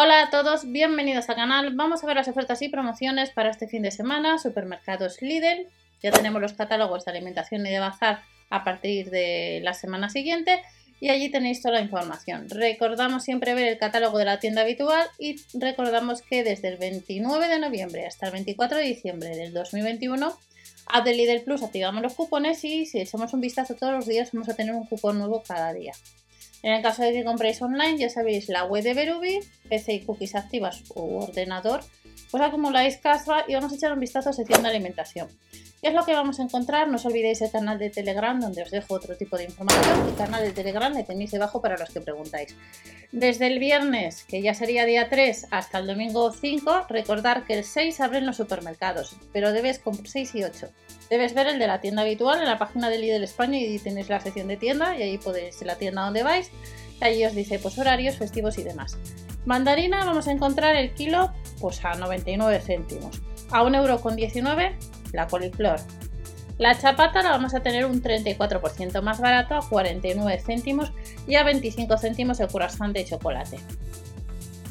Hola a todos, bienvenidos al canal. Vamos a ver las ofertas y promociones para este fin de semana. Supermercados Lidl. Ya tenemos los catálogos de alimentación y de bazar a partir de la semana siguiente y allí tenéis toda la información. Recordamos siempre ver el catálogo de la tienda habitual y recordamos que desde el 29 de noviembre hasta el 24 de diciembre del 2021 a de Lidl Plus activamos los cupones y si echamos un vistazo todos los días vamos a tener un cupón nuevo cada día. En el caso de que compréis online, ya sabéis, la web de Berubi, PC y cookies activas u ordenador, pues acumuláis casa y vamos a echar un vistazo a sección de alimentación. ¿Qué es lo que vamos a encontrar? No os olvidéis el canal de Telegram donde os dejo otro tipo de información. El canal de Telegram le tenéis debajo para los que preguntáis. Desde el viernes, que ya sería día 3, hasta el domingo 5, recordar que el 6 abren los supermercados, pero debes comprar 6 y 8. Debes ver el de la tienda habitual en la página de Lidl España y tenéis la sección de tienda y ahí podéis la tienda donde vais. Y allí os dice pues horarios, festivos y demás. Mandarina vamos a encontrar el kilo pues a 99 céntimos. A 1,19€ la coliflor. La chapata la vamos a tener un 34% más barato a 49 céntimos y a 25 céntimos el croissant de chocolate.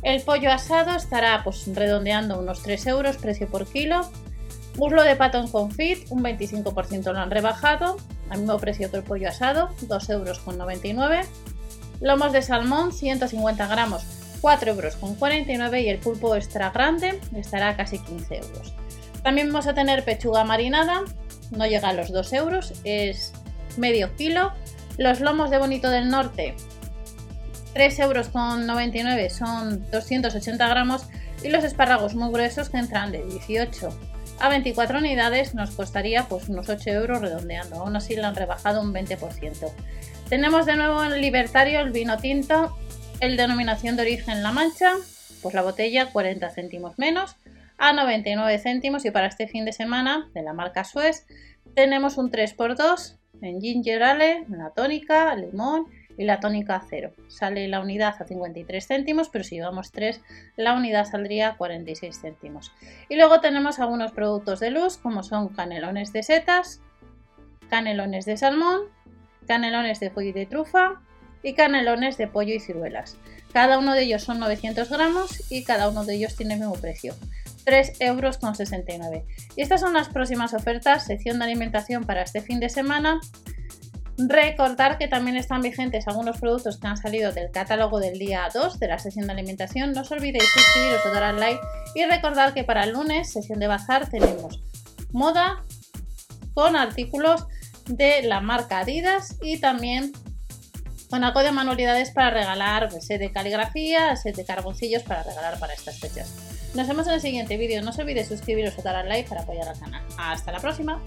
El pollo asado estará pues redondeando unos 3 euros precio por kilo. Muslo de pato en confit, un 25% lo han rebajado, al mismo precio que el pollo asado, 2 euros con 99. Lomos de salmón, 150 gramos, 4 euros con 49 y el pulpo extra grande estará a casi 15 euros. También vamos a tener pechuga marinada, no llega a los 2 euros, es medio kilo. Los lomos de Bonito del Norte, 3 euros con 99 son 280 gramos y los espárragos muy gruesos que entran de 18 a 24 unidades nos costaría pues unos 8 euros redondeando, aún así lo han rebajado un 20%. Tenemos de nuevo en Libertario el vino tinto, el denominación de origen La Mancha, pues la botella 40 céntimos menos a 99 céntimos y para este fin de semana de la marca Suez tenemos un 3x2 en ginger ale, la tónica, limón y la tónica cero. Sale la unidad a 53 céntimos, pero si llevamos 3 la unidad saldría a 46 céntimos. Y luego tenemos algunos productos de luz como son canelones de setas, canelones de salmón, canelones de y de trufa y canelones de pollo y ciruelas. Cada uno de ellos son 900 gramos y cada uno de ellos tiene el mismo precio. 3,69 euros. Y estas son las próximas ofertas, sección de alimentación para este fin de semana. Recordar que también están vigentes algunos productos que han salido del catálogo del día 2 de la sesión de alimentación. No os olvidéis suscribiros o dar al like. Y recordar que para el lunes, sesión de bazar, tenemos moda con artículos de la marca Adidas y también con algo de manualidades para regalar, pues, set de caligrafía, set de carboncillos para regalar para estas fechas. Nos vemos en el siguiente vídeo. No os olvidéis suscribiros o dar al like para apoyar al canal. Hasta la próxima.